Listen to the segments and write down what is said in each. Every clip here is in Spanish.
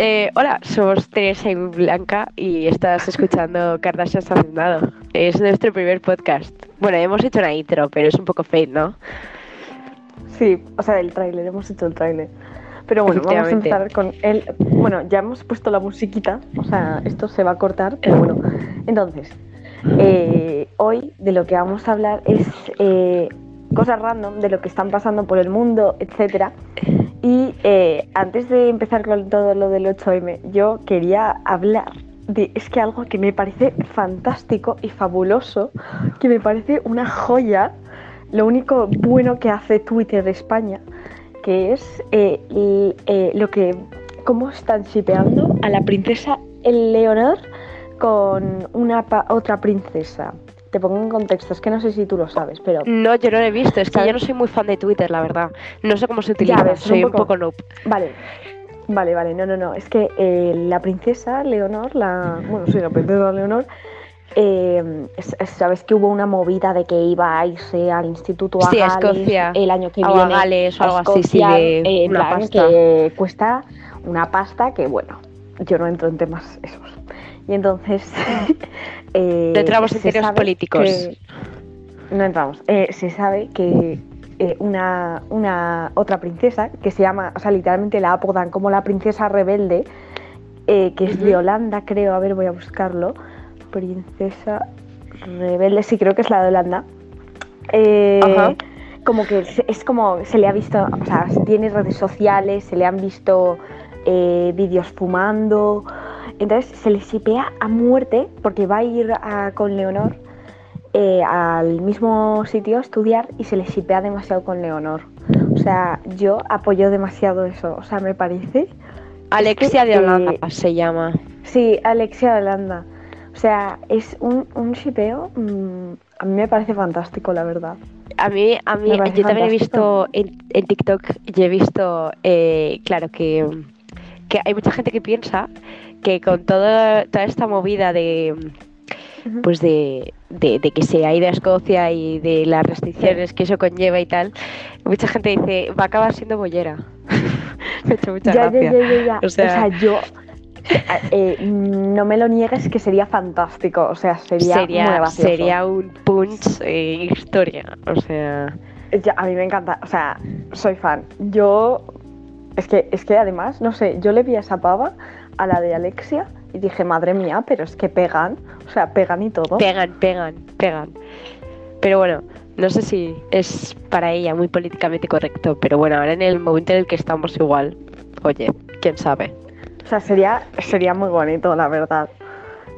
Eh, hola, somos Teresa y Blanca y estás escuchando Kardashian Hacendado. Es nuestro primer podcast. Bueno, hemos hecho una intro, pero es un poco fake, ¿no? Sí, o sea, el tráiler, hemos hecho el tráiler. Pero bueno, vamos a empezar con el... Bueno, ya hemos puesto la musiquita, o sea, esto se va a cortar, pero bueno. Entonces, eh, hoy de lo que vamos a hablar es eh, cosas random de lo que están pasando por el mundo, etcétera. Y eh, antes de empezar con todo lo del 8M, yo quería hablar de, es que algo que me parece fantástico y fabuloso, que me parece una joya, lo único bueno que hace Twitter de España, que es eh, eh, lo que, cómo están shipeando a la princesa Leonor con una otra princesa. Te pongo en contexto, es que no sé si tú lo sabes, pero... No, yo no lo he visto, es que yo no soy muy fan de Twitter, la verdad. No sé cómo se utiliza, soy un poco, noob. Vale, vale, vale, no, no, no. Es que eh, la princesa Leonor, la... Bueno, sí, la princesa Leonor, eh, sabes que hubo una movida de que iba a irse al instituto a, Escocia. el año que viene a Gales o algo así sí, eh, una pasta. que cuesta una pasta que bueno yo no entro en temas esos y entonces Eh, no entramos en temas políticos. no entramos. Eh, se sabe que eh, una, una, otra princesa que se llama, o sea, literalmente la apodan como la princesa rebelde, que es de Holanda, creo. A ver, voy a buscarlo. Princesa rebelde, sí, creo que es la de Holanda. Como que es como se le ha visto, o sea, tiene redes sociales, se le han visto vídeos fumando. Entonces se le sipea a muerte porque va a ir con Leonor eh, al mismo sitio a estudiar y se le sipea demasiado con Leonor. O sea, yo apoyo demasiado eso. O sea, me parece. Alexia de Holanda se llama. Sí, Alexia de Holanda. O sea, es un, un shipeo. Mm, a mí me parece fantástico, la verdad. A mí, a mí, yo también he visto en, en TikTok, yo he visto, eh, claro, que, que hay mucha gente que piensa que con toda esta movida de pues de, que se ha ido a Escocia y de las restricciones que eso conlleva y tal, mucha gente dice, va a acabar siendo bollera. me ha hecho mucha gracia. O, sea, yo eh, no me lo niegues que sería fantástico, o sea, sería sería, sería un punch eh, historia, o sea, a mí me encanta, o sea, soy fan. Yo es que es que además, no sé, yo le vi a esa pava a la de Alexia y dije, madre mía, pero es que pegan, o sea, pegan y todo. Pegan, pegan, pegan. Pero bueno, no sé si es para ella muy políticamente correcto, pero bueno, ahora en el momento en el que estamos igual, oye, quién sabe. O sea, sería, sería muy bonito, la verdad.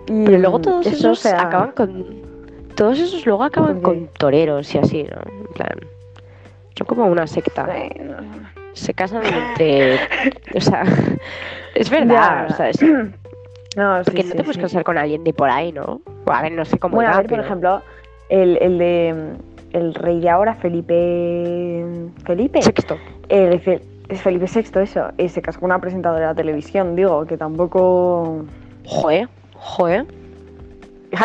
Y pero luego todos esos acaban con. Todos esos luego acaban con toreros y así, ¿no? En plan. Son como una secta. Se casan entre. o sea. Es verdad, o sea, No, Porque no te puedes casar con alguien de por ahí, ¿no? a ver, no sé cómo. Bueno, a ver, por ejemplo, el, el de. El rey de ahora, Felipe. Felipe. Sexto. es Felipe VI, eso. Y se casó con una presentadora de la televisión, digo, que tampoco. Joder, joder.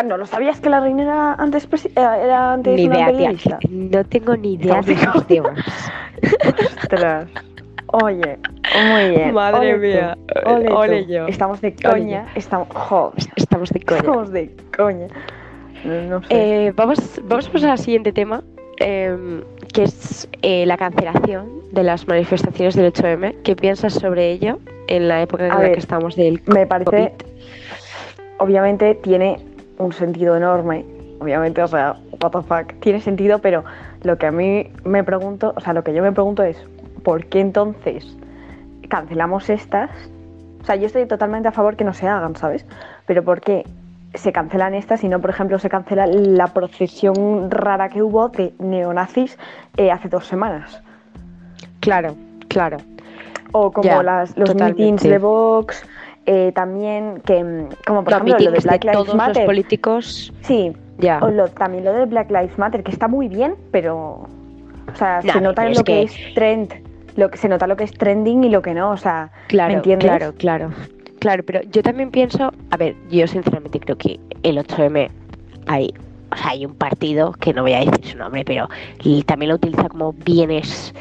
¿no lo sabías que la reina era antes, era antes ni idea, tía. No tengo ni idea de esos temas. Ostras. Oye, muy bien. Madre mía. ole, yo. Estamos de coña. Estamos, estamos de coña. Estamos de coña. No, sé. Eh, vamos, vamos a pasar al siguiente tema, em, que es eh, la cancelación de las manifestaciones del 8M. ¿Qué piensas sobre ello en la época en la que estamos del Me parece, obviamente tiene un sentido enorme. Obviamente, o sea, what the fuck, tiene sentido, pero lo que a mí me pregunto, o sea, lo que yo me pregunto es, ¿por qué entonces cancelamos estas? O sea, yo estoy totalmente a favor que no se hagan, ¿sabes? Pero ¿por qué se cancelan estas y no, por ejemplo, se cancela la procesión rara que hubo de neonazis eh, hace dos semanas? Claro, claro. O como las, los meetings de Vox, eh, también que, como por ejemplo lo de Black Lives Matter. Los políticos. Sí, ya. O también lo de Black Lives Matter, que está muy bien, pero. O sea, se nota lo que es trend lo que se nota lo que es trending y lo que no, o sea, claro, ¿me entiendes? Claro, claro. Claro, pero yo también pienso, a ver, yo sinceramente creo que el 8M hay, o sea, hay un partido que no voy a decir su nombre, pero también lo utiliza como bienes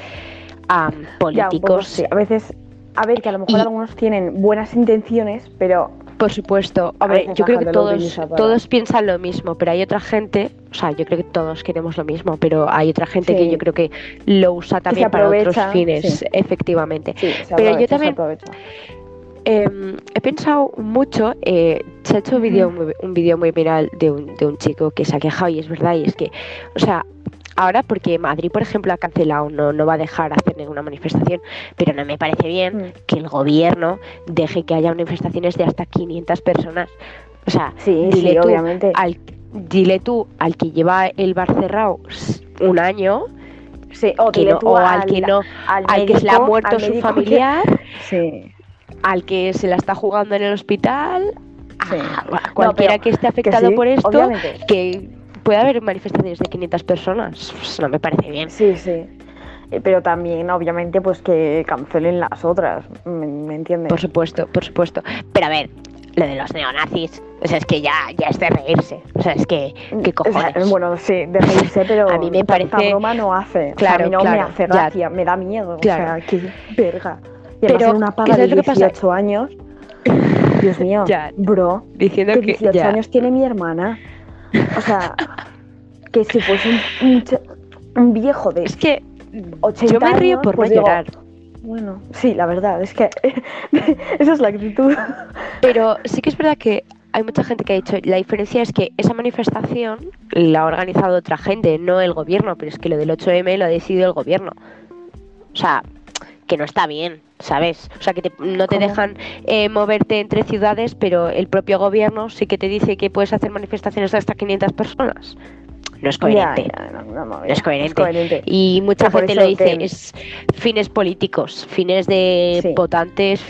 políticos. a veces a ver, que a lo mejor algunos tienen buenas intenciones, pero por supuesto. A ver, yo creo que todos, todos piensan lo mismo, pero hay otra gente, o sea, yo creo que todos queremos lo mismo, pero hay otra gente que yo creo que lo usa también para otros fines, efectivamente. pero yo también em, he pensado mucho, eh, se ha hecho un vídeo un vídeo muy viral de un, de un chico que se ha quejado y es verdad, y es que, o sea, ahora porque Madrid, por ejemplo, ha cancelado, no, no va a dejar hacer ninguna manifestación, pero no me parece bien mm. que el gobierno deje que haya manifestaciones de hasta 500 personas. O sea, dile, tú Al, dile tú al que lleva el bar cerrado un año, o, que al, que no, al, que se le ha muerto su familiar, al que se la está jugando en el hospital, a cualquiera que esté afectado por esto, que puede haber manifestaciones de 500 personas. Pues no me parece bien. Sí, sí. Eh, pero también, obviamente, pues que cancelen las otras. ¿Me, entiendes? Por supuesto, por supuesto. Pero a ver, lo de los neonazis, o sea, es que ya, ya es de reírse. O sea, es que, ¿qué cojones? bueno, sí, de reírse, pero a mí me parece. broma no hace. Claro, a mí no me hace gracia, me da miedo. Claro. O sea, qué verga. Y pero una paga de 18 años. Dios mío, ya, bro, diciendo que 18 años tiene mi hermana. O sea, que si fuese un, viejo de. Es que. 80 yo me río por pues llorar. Bueno, sí, la verdad, es que esa es la actitud. Pero sí que es verdad que hay mucha gente que ha dicho, la diferencia es que esa manifestación la ha organizado otra gente, no el gobierno, pero es que lo del 8M lo ha decidido el gobierno. O sea, que no está bien, ¿sabes? O sea, que no te dejan eh, moverte entre ciudades, pero el propio gobierno sí que te dice que puedes hacer manifestaciones de hasta 500 personas. No es coherente. no, es coherente. Y mucha gente lo dice, es fines políticos, fines de votantes,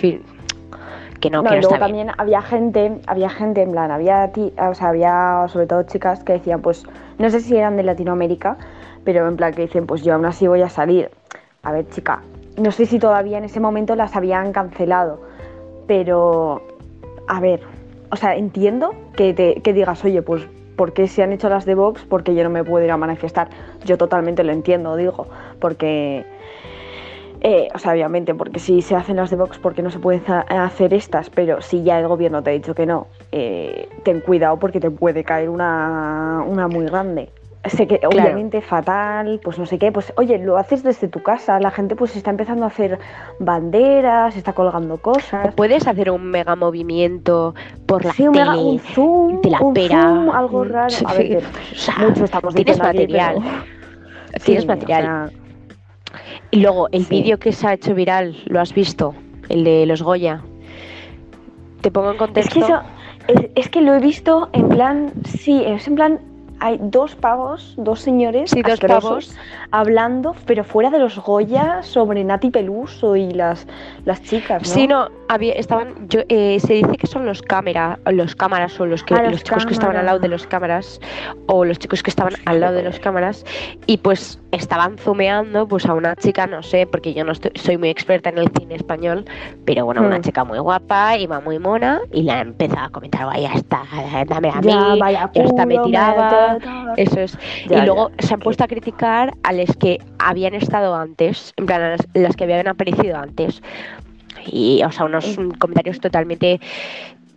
que no, que no luego también había gente, había gente en plan, había, o sea, había sobre todo chicas que decían, pues, no sé si eran de Latinoamérica, pero en plan que dicen, pues yo aún así voy a salir. A ver, chica, no sé si todavía en ese momento las habían cancelado, pero a ver, o sea, entiendo que, te, que digas, oye, pues ¿por qué se han hecho las de Vox? Porque yo no me puedo ir a manifestar. Yo totalmente lo entiendo, digo, porque, eh, o sea, obviamente, porque si se hacen las de Vox, porque no se pueden hacer estas, pero si ya el gobierno te ha dicho que no, eh, ten cuidado porque te puede caer una, una muy grande sé que obviamente fatal, pues no sé qué, pues oye, lo haces desde tu casa, la gente pues está empezando a hacer banderas, está colgando cosas. puedes hacer un mega movimiento por la sí, tele, un zoom, de la pera, algo raro. A ver, mucho estamos tienes material, tienes material. Y luego el vídeo que se ha hecho viral, ¿lo has visto? El de los Goya. Te pongo en contexto. Es que, eso, es que lo he visto en plan, sí, es en plan hay dos pavos, dos señores sí, dos pavos. hablando, pero fuera de los Goya, sobre Nati Peluso y las, las chicas, ¿no? Sí, no, había, estaban, yo, eh, se dice que son los cámaras, los cámaras o los, que, ah, los, chicos que estaban al lado de los cámaras o los chicos que estaban al lado de los cámaras y pues estaban zumeando pues a una chica, no sé, porque yo no soy muy experta en el cine español, pero bueno, una mm. chica muy guapa, iba muy mona y la empezaba a comentar, vaya, está, dame a mí, ya, esta me tiraba, eso es. y luego se han puesto a criticar a las que habían estado antes, en plan, las, que habían aparecido antes. Y, o sea, unos mm. comentarios totalmente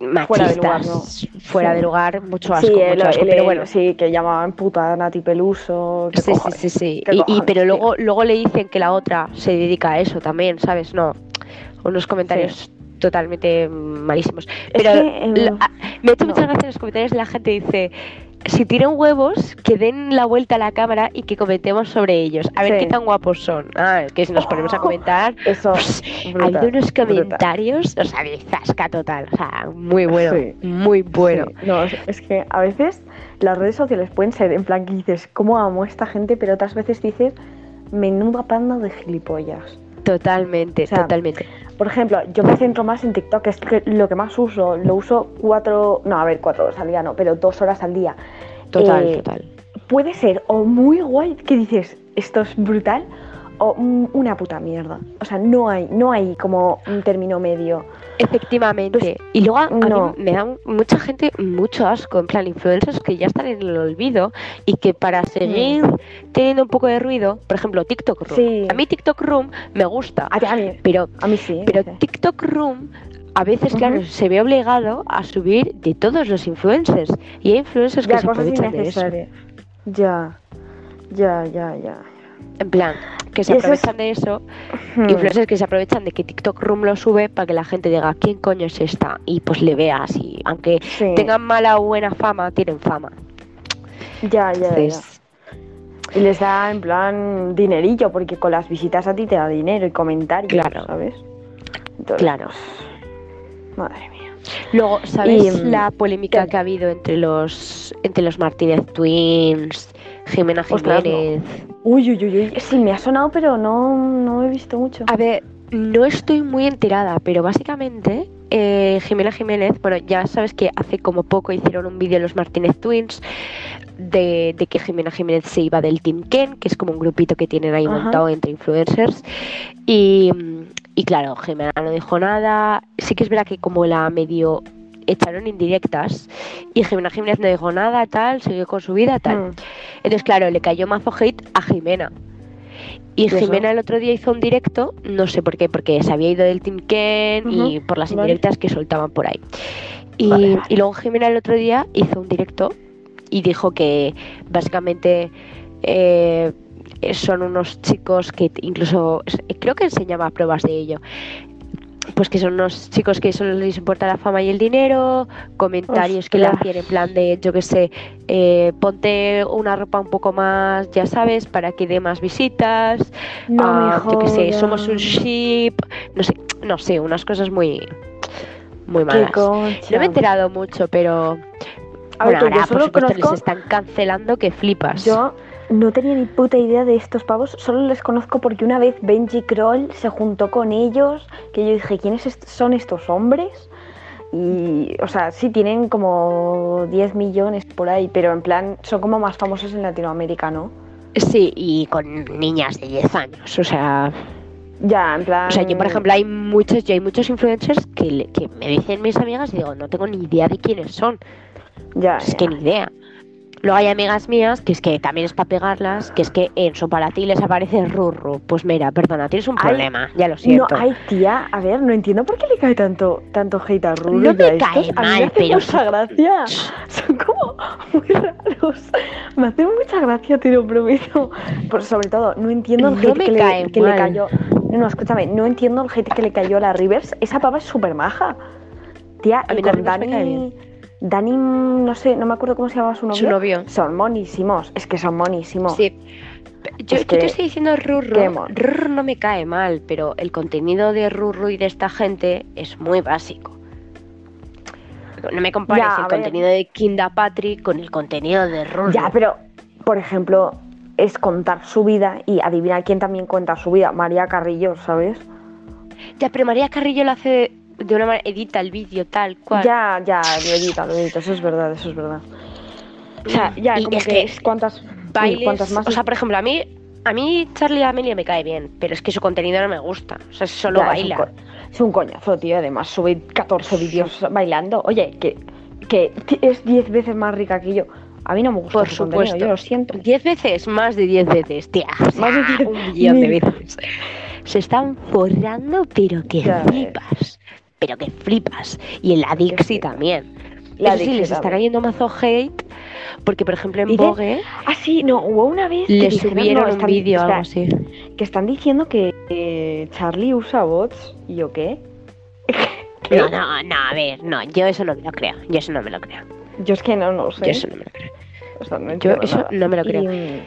machistas, fuera de lugar, mucho asco, pero bueno. Sí, que llamaban puta Nati Peluso. Sí, sí, sí, sí, Y, pero luego, luego le dicen que la otra se dedica a eso también, ¿sabes? No, unos comentarios totalmente malísimos. Pero me ha hecho muchas gracias los comentarios de la gente dice si tienen huevos, que den la vuelta a la cámara y que comentemos sobre ellos. A ver qué tan guapos son. Ah, que si nos ponemos a comentar. Eso. Pues, ha habido unos comentarios, o sea, de zasca total. O sea, muy bueno. Muy bueno. No, es que a veces las redes sociales pueden ser en plan que dices, ¿cómo amo a esta gente? Pero otras veces dices, menuda panda de gilipollas. Totalmente, totalmente. Por ejemplo, yo me centro más en TikTok, que es lo que más uso. Lo uso cuatro, no, a ver, cuatro horas al día, no, pero dos horas al día. Total, eh, total. Puede ser o muy guay, que dices, esto es brutal, o una puta mierda. O sea, no hay, no hay como un término medio. Efectivamente. Pues, y luego a, mí me da mucha gente mucho asco, en plan influencers que ya están en el olvido y que para seguir mm. teniendo un poco de ruido, por ejemplo, TikTok Room. A mí TikTok Room me gusta, a mí, pero, a mí sí, pero TikTok Room a veces, claro, se ve obligado a subir de todos los influencers y hay influencers que se aprovechan de eso. Ya, ya, ya, ya. En plan, que se aprovechan de eso, influencers que se aprovechan de que TikTok Room lo sube para que la gente diga, ¿quién coño es esta? Y pues le veas, y aunque tengan mala o buena fama, tienen fama. Ya, ya, ya. Y les da en plan dinerillo, porque con las visitas a ti te da dinero y comentarios, claro. ¿sabes? claro. Madre mía. Luego, ¿sabes la polémica que ha habido entre los entre los Martínez Twins, Jimena Jiménez? Uy, uy, uy, uy. Sí, me ha sonado, pero no, no he visto mucho. A ver, no estoy muy enterada, pero básicamente eh, Jimena Jiménez, bueno, ya sabes que hace como poco hicieron un vídeo los Martínez Twins de, que Jimena Jiménez se iba del Team Ken, que es como un grupito que tienen ahí montado entre influencers. Y, y claro, Jimena no dijo nada. Sí que es verdad que como la medio echaron indirectas y Jimena Jiménez no dijo nada, tal, siguió con su vida, tal. Mm. Entonces, claro, le cayó mazo hate a Jimena. Y Jimena el otro día hizo un directo, no sé por qué, porque se había ido del Team Ken y por las indirectas que soltaban por ahí. Y, y, luego Jimena el otro día hizo un directo y dijo que básicamente eh, son unos chicos que incluso creo que enseñaba pruebas de ello pues que son unos chicos que solo les importa la fama y el dinero, comentarios que le hacían en plan de, yo qué sé, eh, ponte una ropa un poco más, ya sabes, para que dé más visitas, no, ah, yo qué sé, somos un ship, no sé, no sé, unas cosas muy, muy malas. No me he enterado mucho, pero a ver, ahora, por supuesto, les están cancelando que flipas. Yo no tenía ni puta idea de estos pavos, solo les conozco porque una vez Benji Kroll se juntó con ellos, que yo dije, ¿quiénes son estos hombres? Y, o sea, sí tienen como 10 millones por ahí, pero en plan son como más famosos en Latinoamérica, ¿no? Sí, y con niñas de 10 años, o sea... Ya, en plan... O sea, yo, por ejemplo, hay muchos, yo hay muchos influencers que, que me dicen mis amigas y digo, no tengo ni idea de quiénes son. Ya, es que ni idea. Luego hay amigas mías que es que también es para pegarlas, que es que en su para ti les aparece Rurru. Pues mira, perdona, tienes un problema, ya lo siento. No, hay tía, a ver, no entiendo por qué le cae tanto, tanto hate a Rurru. No me cae mal, a mí me pero. mucha gracia. Son como muy raros. Me hace mucha gracia, te lo prometo. Por sobre todo, no entiendo el hate que, le, que le, cayó. No, escúchame, no entiendo el hate que le cayó a la Rivers. Esa pava es súper maja. Tía, a mí con Dani. Dani, no sé, no me acuerdo cómo se llamaba su novio. Su novio. Son monísimos, es que son monísimos. Sí. Yo, te estoy diciendo Rurro. Rurro no me cae mal, pero el contenido de Rurro y de esta gente es muy básico. No me compares el contenido de Kinda Patrick con el contenido de Rurro. Ya, pero, por ejemplo, es contar su vida y adivinar quién también cuenta su vida. María Carrillo, ¿sabes? Ya, pero María Carrillo lo hace de una manera, edita el vídeo tal cual. Ya, ya, lo edita, lo edita, eso es verdad, eso es verdad. O sea, ya, como es que, cuántas, bailes, más. O sea, por ejemplo, a mí, a mí Charlie Amelia me cae bien, pero es que su contenido no me gusta. O sea, solo baila. Es un, coñazo, tío, además, sube 14 vídeos bailando. Oye, que, que es 10 veces más rica que yo. A mí no me gusta Por supuesto. yo lo siento. 10 veces, más de 10 veces, tía. más de 10 un millón de veces. Se están forrando, pero que flipas pero que flipas. Y en la Dixie también. La Eso sí, les está cayendo mazo hate, porque por ejemplo en Vogue... Ah, sí, no, hubo una vez... Le subieron un vídeo o algo así. Que están diciendo que Charlie usa bots, ¿y yo qué? No, no, no, a ver, no, yo eso no me lo creo, yo eso no me lo creo. Yo es que no, no sé. Yo eso no me lo creo. O sea, no yo eso no me lo creo. Y...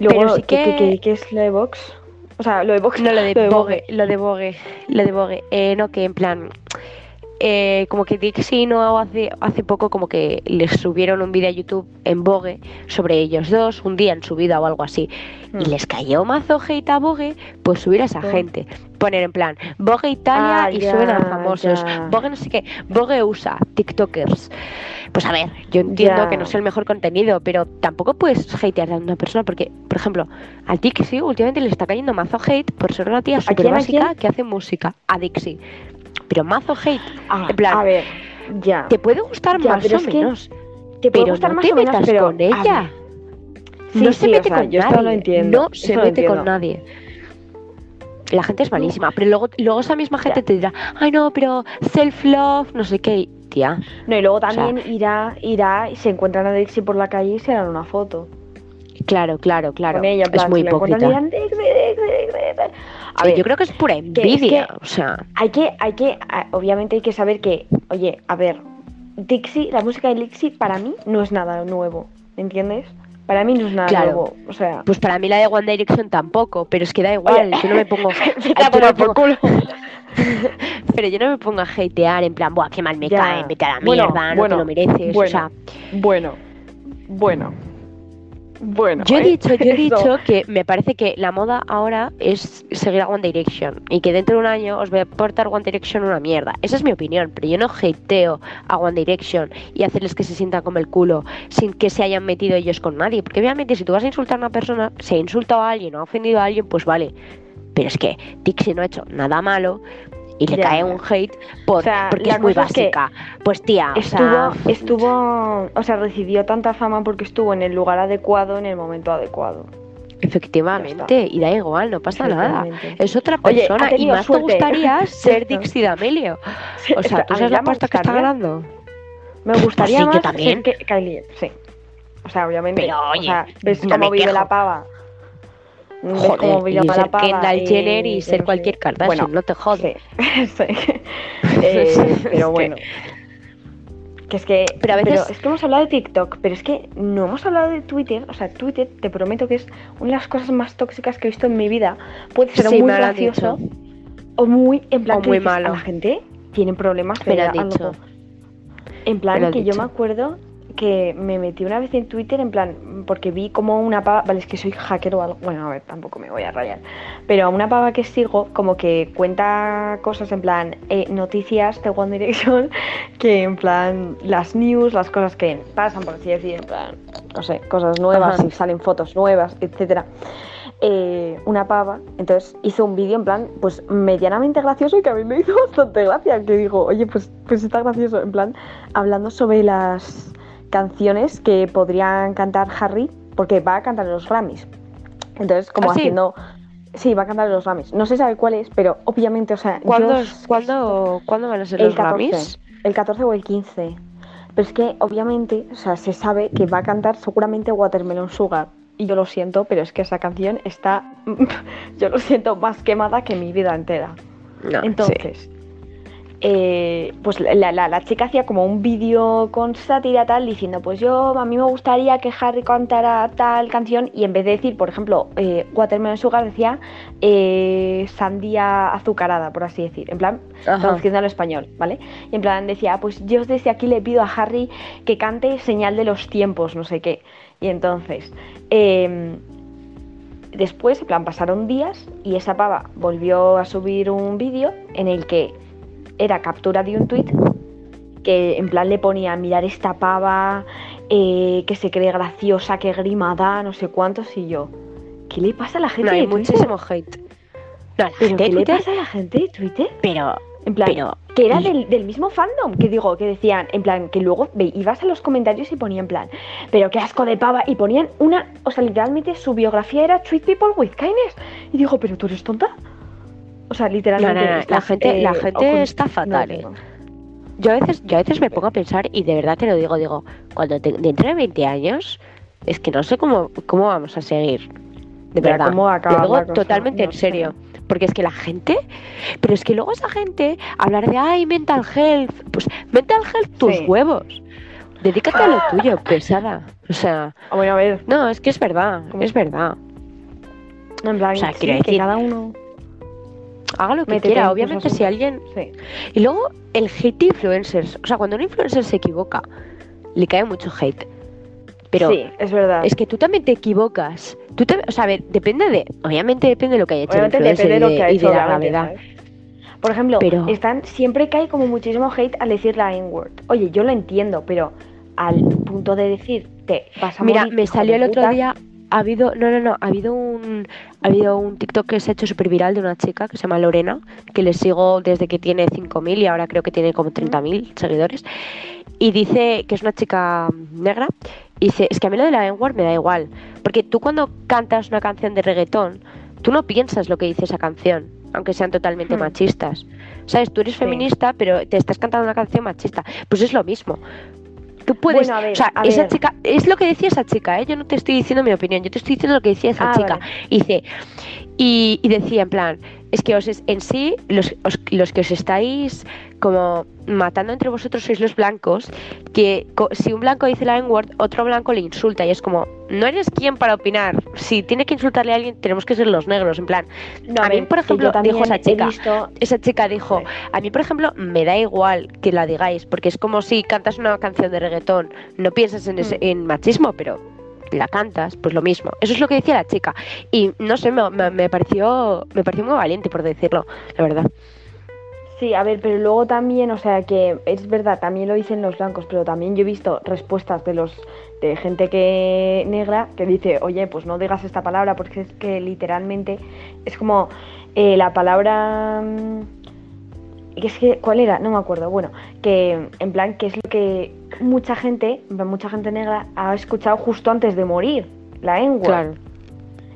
Luego, sí que... ¿qué, qué, es la de Vox? O sea, lo de Vogue. No, lo de, Vogue, Lo de Vogue. Lo de Vogue. Eh, no, que en plan. Eh, como que Dixie no hace, hace poco como que les subieron un vídeo a YouTube en Vogue sobre ellos dos, un día en su vida o algo así. Y hmm. les cayó mazo hate a Vogue, pues subir a esa gente. Poner en plan, Vogue Italia ah, y suben a famosos. Vogue no sé qué, Vogue USA, TikTokers. Pues a ver, yo entiendo que no es el mejor contenido, pero tampoco puedes hatear a una persona porque, por ejemplo, a Dixie últimamente le está cayendo mazo hate por ser una tía súper básica que hace música. A Dixie pero mazo hate. Ah, en plan, a ver, ya. Te puede gustar más o menos. Te puede pero gustar no más te metas con ella. no se mete con nadie. No se mete con nadie. La gente es malísima, pero luego, luego esa misma gente te dirá, ay no, pero self-love, no sé qué, tía. No, y luego también irá, irá y se encuentran a Dixie por la calle y se harán una foto. Claro, claro, claro. es muy hipócrita. A ver, yo creo que es pura envidia, o sea. Hay que, hay que, obviamente hay que saber que, oye, a ver, Dixie, la música de Dixie para mí no es nada nuevo, ¿entiendes? Para mí no es nada nuevo, o sea. Pues para mí la de One Direction tampoco, pero es que da igual, yo no me pongo. pero yo no me pongo a hatear en plan, buah, qué mal me cae, vete a la mierda, no te lo mereces, bueno, o sea. Bueno, bueno. Bueno, yo he dicho, yo he dicho que me parece que la moda ahora es seguir a One Direction y que dentro de un año os voy a portar One Direction una mierda. Esa es mi opinión, pero yo no hateo a One Direction y hacerles que se sientan como el culo sin que se hayan metido ellos con nadie. Porque obviamente si tú vas a insultar a una persona, si ha insultado a alguien o ha ofendido a alguien, pues vale. Pero es que Dixie no ha hecho nada malo, y le cae un hate por, porque es muy básica. pues tía, estuvo, estuvo, o sea, recibió tanta fama porque estuvo en el lugar adecuado en el momento adecuado. Efectivamente, y da igual, no pasa nada. Es otra persona y más te gustaría ser Dixie D'Amelio. O sea, ¿tú sabes la pasta que está ganando? Me gustaría más también. que Kylie, sí. O sea, obviamente. Pero oye, o sea, ves cómo vive la pava Joder, y ser Kendall Jenner y ser cualquier Kardashian, bueno, no te jodes. Eh, pero bueno. Que es que, pero a veces... es que hemos hablado de TikTok, pero es que no hemos hablado de Twitter. O sea, Twitter, te prometo que es una de las cosas más tóxicas que he visto en mi vida. Puede ser muy gracioso o muy, en plan, muy malo. la gente tiene problemas. Pero dicho. En plan, que yo me acuerdo que me metí una vez en Twitter en plan, porque vi como una pava, vale, es que soy hacker o algo, bueno, a ver, tampoco me voy a rayar, pero a una pava que sigo como que cuenta cosas en plan, eh, noticias de One Direction, que en plan, las news, las cosas que pasan, por así decir, en plan, no sé, cosas nuevas, y salen fotos nuevas, etcétera. Eh, una pava, entonces hizo un vídeo en plan, pues medianamente gracioso y que a mí me hizo bastante gracia, que digo, oye, pues, pues está gracioso, en plan, hablando sobre las canciones que podrían cantar Harry, porque va a cantar en los Grammys. Entonces, como ¿Ah, haciendo. Sí, va a cantar en los Grammys. No se sabe cuál es, pero obviamente, o sea. ¿Cuándo, ¿cuándo, van a ser los Grammys? El 14 o el 15. Pero es que, obviamente, o sea, se sabe que va a cantar seguramente Watermelon Sugar. Y yo lo siento, pero es que esa canción está. yo lo siento más quemada que mi vida entera. Entonces. Eh, pues la, chica hacía como un vídeo con sátira tal diciendo pues yo a mí me gustaría que Harry cantara tal canción y en vez de decir por ejemplo eh, Watermelon Sugar decía eh, sandía azucarada por así decir en plan traduciendo al español vale y en plan decía pues yo desde aquí le pido a Harry que cante señal de los tiempos no sé qué. Y entonces em, después en plan pasaron días y esa pava volvió a subir un vídeo en el que era captura de un tweet que en plan le ponía mirar esta pava eh, que se cree graciosa, que grimada, no sé cuántos y yo. ¿Qué le pasa a la gente no, hay muchísimo hate. ¿Qué le pasa a la gente de Twitter? Pero en plan, que era del, del, mismo fandom, que digo, que decían, en plan, que luego ve, ibas a los comentarios y ponían en plan, pero qué asco de pava, y ponían una, o sea, literalmente su biografía era Tweet People with Kindness. Y digo, pero tú eres tonta. O sea, literalmente. la gente, la gente está fatal. ¿eh? Yo a veces, yo a veces me pongo a pensar y de verdad te lo digo, digo, cuando dentro de 20 años, es que no sé cómo, cómo vamos a seguir. De verdad. Cómo digo totalmente en serio. Porque es que la gente, pero es que luego esa gente hablar de ay mental health, pues mental health tus huevos. Dedícate a lo tuyo, pesada. O sea, ah, bueno, a ver. No, es que es verdad, es verdad. En plan, o sea, que cada uno haga lo que quiera. Obviamente, si alguien. Y luego, el hate influencers. O sea, cuando un influencer se equivoca, le cae mucho hate. Pero sí, es verdad. Es que tú también te equivocas. Tú o sea, a ver, depende de. Obviamente depende de lo que haya hecho el influencer de, lo que ha hecho, y de la gravedad. Por ejemplo, están, siempre cae como muchísimo hate al decir la N-word. Oye, yo lo entiendo, pero al punto de decir te vas a Mira, me salió el otro día ha habido, no, no, no, ha habido un, ha habido un TikTok que se ha hecho súper viral de una chica que se llama Lorena, que le sigo desde que tiene 5.000 y ahora creo que tiene como 30.000 seguidores. Y dice que es una chica negra. Y dice, es que a mí lo de la n me da igual. Porque tú cuando cantas una canción de reggaetón, tú no piensas lo que dice esa canción, aunque sean totalmente hmm. machistas. ¿Sabes? Tú eres feminista, pero te estás cantando una canción machista. Pues es lo mismo. Tú puedes, o sea, esa chica, es lo que decía esa chica, ¿eh? yo no te estoy diciendo mi opinión, yo te estoy diciendo lo que decía esa ah, chica. dice, y, y, decía en plan, es que os en sí, los, los que os estáis como matando entre vosotros sois los blancos, que si un blanco dice la N-word, otro blanco le insulta y es como, no eres quien para opinar. Si tiene que insultarle a alguien, tenemos que ser los negros, en plan. a mí, por ejemplo, dijo esa chica, esa chica dijo, a mí, por ejemplo, me da igual que la digáis, porque es como si cantas una canción de reggaetón, no piensas en, ese, mm. en machismo, pero la cantas, pues lo mismo. Eso es lo que decía la chica. Y no sé, me, me, pareció, me pareció muy valiente, por decirlo, la verdad. Sí, a ver, pero luego también, o sea, que es verdad, también lo dicen los blancos, pero también yo he visto respuestas de los de gente que negra que dice, oye, pues no digas esta palabra porque es que literalmente es como eh, la palabra mm, es que cuál era, no me acuerdo. Bueno, que en plan que es lo que mucha gente, mucha gente negra ha escuchado justo antes de morir, la n Claro.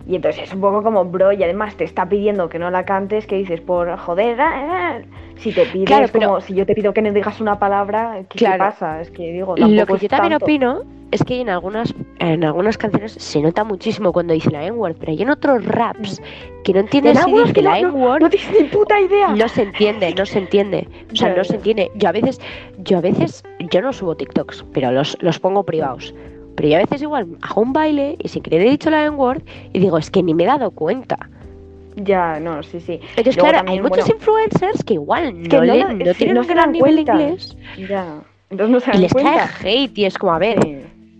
Y entonces es un poco como, bro, y además te está pidiendo que no la cantes, que dices, por joder, ah, ah". si te pides, como si yo te pido que no digas una palabra, ¿qué, pasa? Es que digo, Lo que yo también opino es que en algunas, en algunas canciones se nota muchísimo cuando dice la N-word, pero hay en otros raps que no entiendes si dice la N-word. No, ni puta idea. No se entiende, no se entiende. O sea, no se entiende. Yo a veces, yo a veces, yo no subo TikToks, pero los, los pongo privados. Pero yo a veces igual hago un baile y sin querer he dicho la N-word y digo, es que ni me he dado cuenta. Ya, no, sí, sí. Entonces, claro, hay muchos influencers que igual no, le, no, tienen un gran nivel de inglés. Ya. Entonces no se dan y les cae hate y es como, a ver,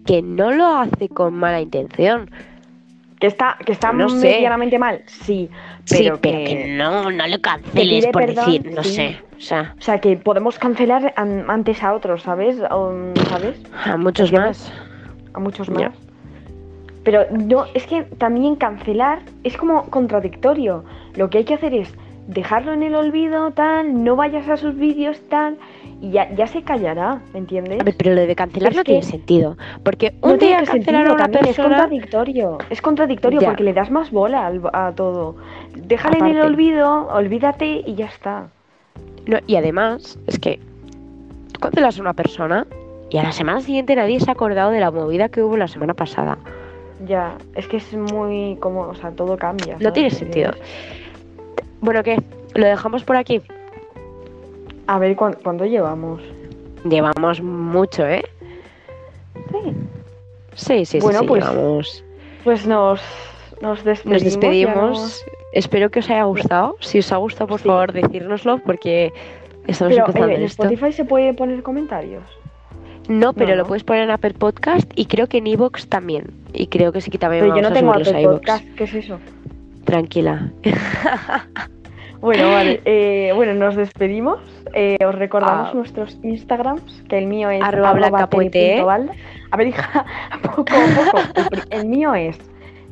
que no lo hace con mala intención. Que está, que está no medianamente mal, sí. Pero, que, no, no lo canceles por decir, no sé. O sea, o sea, que podemos cancelar antes a otros, ¿sabes? ¿Sabes? A muchos más a muchos más. Pero no, es que también cancelar es como contradictorio. Lo que hay que hacer es dejarlo en el olvido, tal, no vayas a sus vídeos, tal, y ya, ya se callará, ¿me entiendes? A ver, pero lo de cancelar no tiene sentido. Porque un día cancelar a una persona... Es contradictorio, es contradictorio porque le das más bola a todo. Déjale en el olvido, olvídate y ya está. No, y además, es que tú cancelas a una persona y a la semana siguiente nadie se ha acordado de la movida que hubo la semana pasada. Ya, es que es muy como, o sea, todo cambia. No tiene sentido. Bueno, ¿qué? ¿Lo dejamos por aquí? A ver, ¿cuánto llevamos? Llevamos mucho, ¿eh? Sí. Sí, sí, bueno, sí, pues, Pues nos, nos despedimos. Nos despedimos. Espero que os haya gustado. Si os ha gustado, por favor, decírnoslo porque estamos empezando eh, ¿En Spotify se puede poner comentarios? No, pero lo puedes poner en Apple Podcast y creo que en Evox también. Y creo que sí que también Pero yo no tengo Apple Podcast, ¿qué es eso? Tranquila. bueno, vale. Eh, bueno, nos despedimos. Eh, os recordamos ah. nuestros Instagrams, que el mío es arroba, A ver, hija, poco a poco. El, mío es,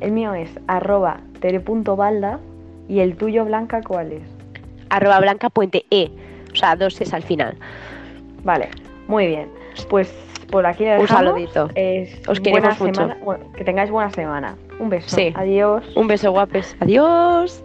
el mío es arroba tere.balda y el tuyo, Blanca, ¿cuál es? Arroba blanca puente e. O sea, dos es al final. Vale, muy bien. Pues por aquí. Un saludito. Os queremos mucho. Que tengáis buena semana. Un beso. Sí. Adiós. Un beso, guapes. Adiós.